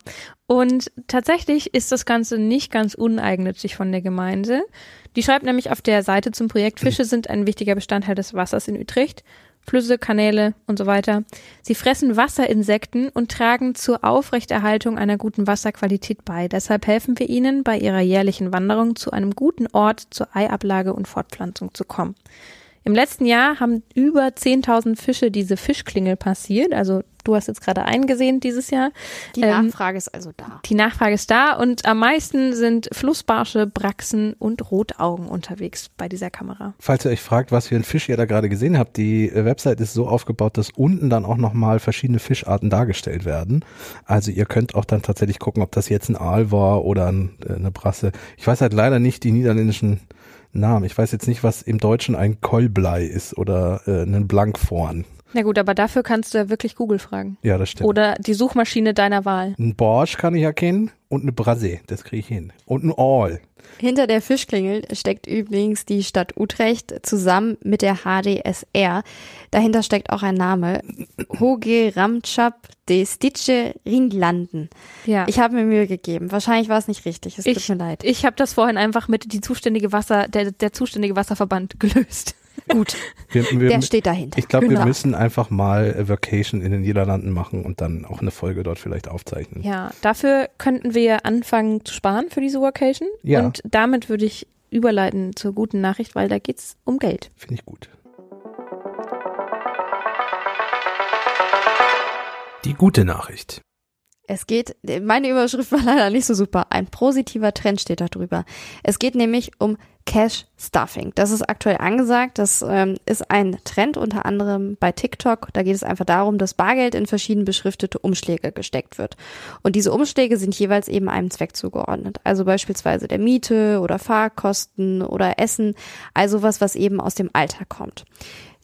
Und tatsächlich ist das Ganze nicht ganz uneigennützig von der Gemeinde. Die schreibt nämlich auf der Seite zum Projekt, Fische sind ein wichtiger Bestandteil des Wassers in Utrecht. Flüsse, Kanäle und so weiter. Sie fressen Wasserinsekten und tragen zur Aufrechterhaltung einer guten Wasserqualität bei. Deshalb helfen wir ihnen, bei ihrer jährlichen Wanderung zu einem guten Ort zur Eiablage und Fortpflanzung zu kommen. Im letzten Jahr haben über 10.000 Fische diese Fischklingel passiert. Also du hast jetzt gerade eingesehen dieses Jahr.
Die
Ähm,
Nachfrage ist also da.
Die Nachfrage ist da und am meisten sind Flussbarsche, Braxen und Rotaugen unterwegs bei dieser Kamera.
Falls ihr euch fragt, was für ein Fisch ihr da gerade gesehen habt, die äh, Website ist so aufgebaut, dass unten dann auch nochmal verschiedene Fischarten dargestellt werden. Also ihr könnt auch dann tatsächlich gucken, ob das jetzt ein Aal war oder ein, äh, eine Brasse. Ich weiß halt leider nicht die niederländischen Namen. Ich weiß jetzt nicht, was im Deutschen ein Kolblei ist oder äh, ein Blankvorn.
Na gut, aber dafür kannst du ja wirklich Google fragen.
Ja, das stimmt.
Oder die Suchmaschine deiner Wahl.
ein Borsch kann ich erkennen und eine Brasse, das kriege ich hin. Und ein Aal.
Hinter der Fischklingel steckt übrigens die Stadt Utrecht zusammen mit der HDSR. Dahinter steckt auch ein Name. Hoge Ramchap de Stice Ringlanden.
Ja.
Ich habe mir Mühe gegeben. Wahrscheinlich war es nicht richtig. Es
Ich-
tut mir leid.
Ich habe das vorhin einfach mit die zuständige Wasser, der, der zuständige Wasserverband gelöst.
Gut,
Wir, wir,
der steht dahinter.
ich glaube,
Genau.
wir müssen einfach mal Vacation in den Niederlanden machen und dann auch eine Folge dort vielleicht aufzeichnen.
Ja, dafür könnten wir anfangen zu sparen für diese Workation.
Ja.
Und damit würde ich überleiten zur guten Nachricht, weil da geht's um Geld.
Finde ich gut.
Die gute Nachricht.
Es geht, meine Überschrift war leider nicht so super. Ein positiver Trend steht da drüber. Es geht nämlich um Cash Stuffing. Das ist aktuell angesagt. Das ähm, ist ein Trend unter anderem bei TikTok. Da geht es einfach darum, dass Bargeld in verschieden beschriftete Umschläge gesteckt wird. Und diese Umschläge sind jeweils eben einem Zweck zugeordnet. Also beispielsweise der Miete oder Fahrkosten oder Essen. Also was, was eben aus dem Alltag kommt.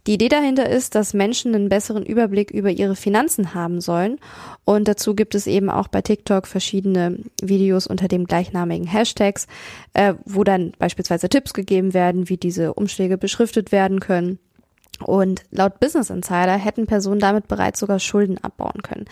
Die Idee dahinter ist, dass Menschen einen besseren Überblick über ihre Finanzen haben sollen. Und dazu gibt es eben auch bei TikTok verschiedene Videos unter dem gleichnamigen Hashtags, äh, wo dann beispielsweise Tipps gegeben werden, wie diese Umschläge beschriftet werden können. Und laut Business Insider hätten Personen damit bereits sogar Schulden abbauen können.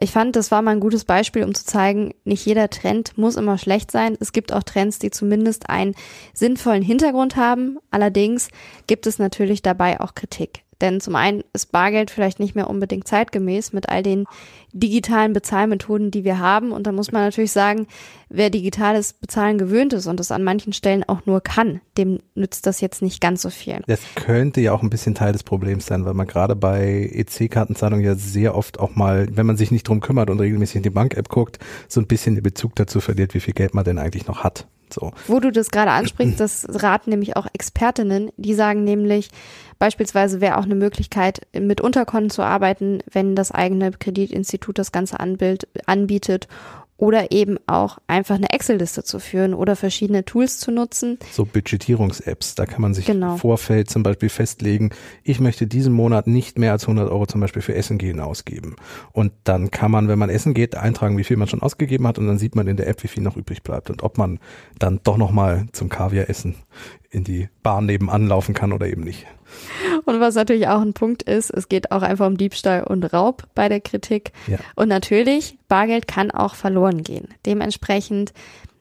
Ich fand, das war mal ein gutes Beispiel, um zu zeigen, nicht jeder Trend muss immer schlecht sein. Es gibt auch Trends, die zumindest einen sinnvollen Hintergrund haben. Allerdings gibt es natürlich dabei auch Kritik. Denn zum einen ist Bargeld vielleicht nicht mehr unbedingt zeitgemäß mit all den digitalen Bezahlmethoden, die wir haben. Und da muss man natürlich sagen, wer digitales Bezahlen gewöhnt ist und es an manchen Stellen auch nur kann, dem nützt das jetzt nicht ganz so viel.
Das könnte ja auch ein bisschen Teil des Problems sein, weil man gerade bei EC-Kartenzahlungen ja sehr oft auch mal, wenn man sich nicht drum kümmert und regelmäßig in die Bank-App guckt, so ein bisschen den Bezug dazu verliert, wie viel Geld man denn eigentlich noch hat. So.
Wo du das gerade ansprichst, das raten nämlich auch Expertinnen, die sagen nämlich, beispielsweise wäre auch eine Möglichkeit, mit Unterkonten zu arbeiten, wenn das eigene Kreditinstitut das Ganze anbild, anbietet oder eben auch einfach eine Excel-Liste zu führen oder verschiedene Tools zu nutzen.
So Budgetierungs-Apps, da kann man sich genau. im Vorfeld zum Beispiel festlegen, ich möchte diesen Monat nicht mehr als 100 Euro zum Beispiel für Essen gehen ausgeben. Und dann kann man, wenn man essen geht, eintragen, wie viel man schon ausgegeben hat und dann sieht man in der App, wie viel noch übrig bleibt und ob man dann doch nochmal zum Kaviar essen in die Bahn nebenan laufen kann oder eben nicht.
Und was natürlich auch ein Punkt ist, es geht auch einfach um Diebstahl und Raub bei der Kritik. Ja. Und natürlich, Bargeld kann auch verloren gehen. Dementsprechend,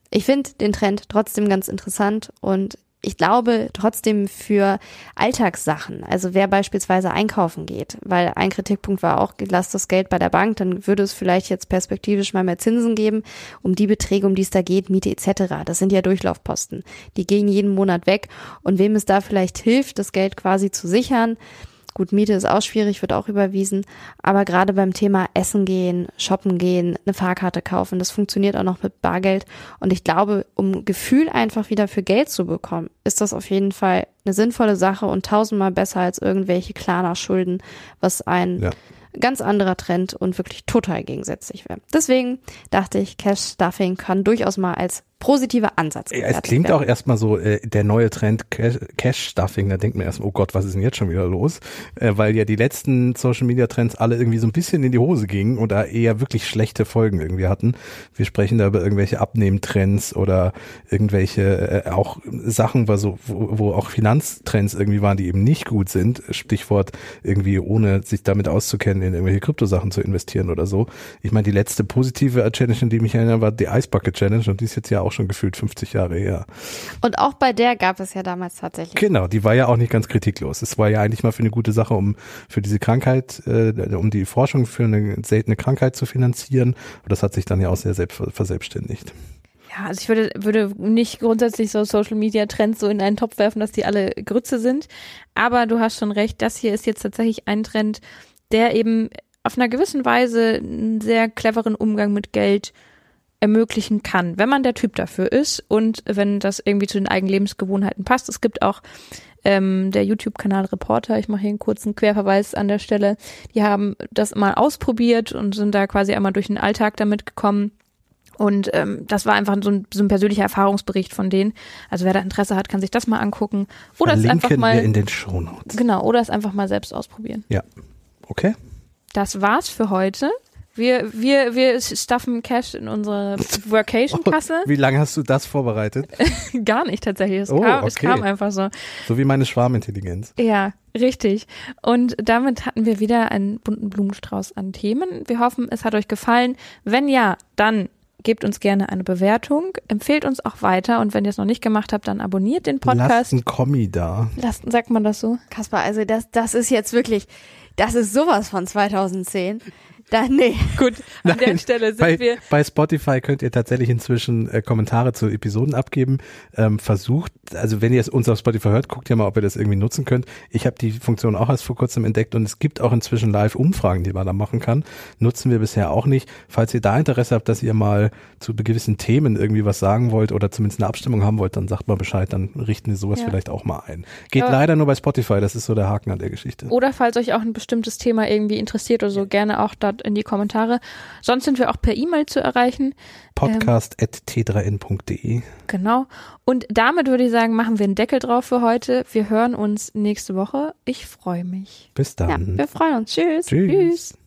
ich finde den Trend trotzdem ganz interessant und ich glaube trotzdem für Alltagssachen, also wer beispielsweise einkaufen geht, weil ein Kritikpunkt war auch, lass das Geld bei der Bank, dann würde es vielleicht jetzt perspektivisch mal mehr Zinsen geben, um die Beträge, um die es da geht, Miete etc. Das sind ja Durchlaufposten. Die gehen jeden Monat weg und wem es da vielleicht hilft, das Geld quasi zu sichern, Gut, Miete ist auch schwierig, wird auch überwiesen. Aber gerade beim Thema Essen gehen, shoppen gehen, eine Fahrkarte kaufen, das funktioniert auch noch mit Bargeld. Und ich glaube, um Gefühl einfach wieder für Geld zu bekommen, ist das auf jeden Fall eine sinnvolle Sache und tausendmal besser als irgendwelche Klarna-Schulden, was ein ja. Ganz anderer Trend und wirklich total gegensätzlich wäre. Deswegen dachte ich, Cash Stuffing kann durchaus mal als positiver Ansatz.
Ja, es klingt werden. auch erstmal so, äh, der neue Trend Cash-Stuffing, da denkt man erstmal, oh Gott, was ist denn jetzt schon wieder los? Äh, weil ja die letzten Social-Media-Trends alle irgendwie so ein bisschen in die Hose gingen oder eher wirklich schlechte Folgen irgendwie hatten. Wir sprechen da über irgendwelche Abnehmtrends oder irgendwelche äh, auch Sachen, wo, so, wo, wo auch Finanztrends irgendwie waren, die eben nicht gut sind. Stichwort irgendwie ohne sich damit auszukennen, in irgendwelche Kryptosachen zu investieren oder so. Ich meine, die letzte positive Challenge, an die mich erinnere, war die Ice Bucket Challenge und die ist jetzt ja auch schon gefühlt 50 Jahre her.
Und auch bei der gab es ja damals tatsächlich.
Genau, die war ja auch nicht ganz kritiklos. Es war ja eigentlich mal für eine gute Sache, um für diese Krankheit, äh, um die Forschung für eine seltene Krankheit zu finanzieren. Und das hat sich dann ja auch sehr selbst verselbstständigt.
Ja, also ich würde, würde nicht grundsätzlich so Social Media Trends so in einen Topf werfen, dass die alle Grütze sind. Aber du hast schon recht, das hier ist jetzt tatsächlich ein Trend, der eben auf einer gewissen Weise einen sehr cleveren Umgang mit Geld ermöglichen kann, wenn man der Typ dafür ist und wenn das irgendwie zu den eigenen Lebensgewohnheiten passt. Es gibt auch ähm, der YouTube-Kanal Reporter, ich mache hier einen kurzen Querverweis an der Stelle, die haben das mal ausprobiert und sind da quasi einmal durch den Alltag damit gekommen. Und ähm, das war einfach so ein, so ein persönlicher Erfahrungsbericht von denen. Also wer da Interesse hat, kann sich das mal angucken. Oder es einfach mal
in den Shownotes.
Genau, oder es einfach mal selbst ausprobieren.
Ja. Okay.
Das war's für heute. Wir, wir, wir stuffen Cash in unsere Workation-Kasse.
Oh, wie lange hast du das vorbereitet?
Gar nicht tatsächlich. Es, oh, kam, okay. es kam einfach so.
So wie meine Schwarmintelligenz.
Ja, richtig. Und damit hatten wir wieder einen bunten Blumenstrauß an Themen. Wir hoffen, es hat euch gefallen. Wenn ja, dann gebt uns gerne eine Bewertung, empfehlt uns auch weiter und wenn ihr es noch nicht gemacht habt, dann abonniert den Podcast.
Lasst ein Kommi da.
Lasst, sagt man das so?
Kaspar, also das, das ist jetzt wirklich, das ist sowas von 2010. Da, nee.
Gut, an der
Nein,
Stelle sind
bei,
wir.
bei Spotify könnt ihr tatsächlich inzwischen äh, Kommentare zu Episoden abgeben. Ähm, versucht, also wenn ihr es uns auf Spotify hört, guckt ihr mal, ob ihr das irgendwie nutzen könnt. Ich habe die Funktion auch erst vor kurzem entdeckt und es gibt auch inzwischen Live-Umfragen, die man da machen kann. Nutzen wir bisher auch nicht. Falls ihr da Interesse habt, dass ihr mal zu gewissen Themen irgendwie was sagen wollt oder zumindest eine Abstimmung haben wollt, dann sagt mal Bescheid, dann richten wir sowas
Ja.
vielleicht auch mal ein. Geht
Ja.
leider nur bei Spotify, das ist so der Haken an der Geschichte.
Oder falls euch auch ein bestimmtes Thema irgendwie interessiert oder so, gerne auch dort in die Kommentare. Sonst sind wir auch per E-Mail zu erreichen.
Podcast.t3n.de.
Ähm, genau. Und damit würde ich sagen, machen wir einen Deckel drauf für heute. Wir hören uns nächste Woche. Ich freue mich.
Bis dann.
Ja, wir freuen uns. Tschüss.
Tschüss.
Tschüss.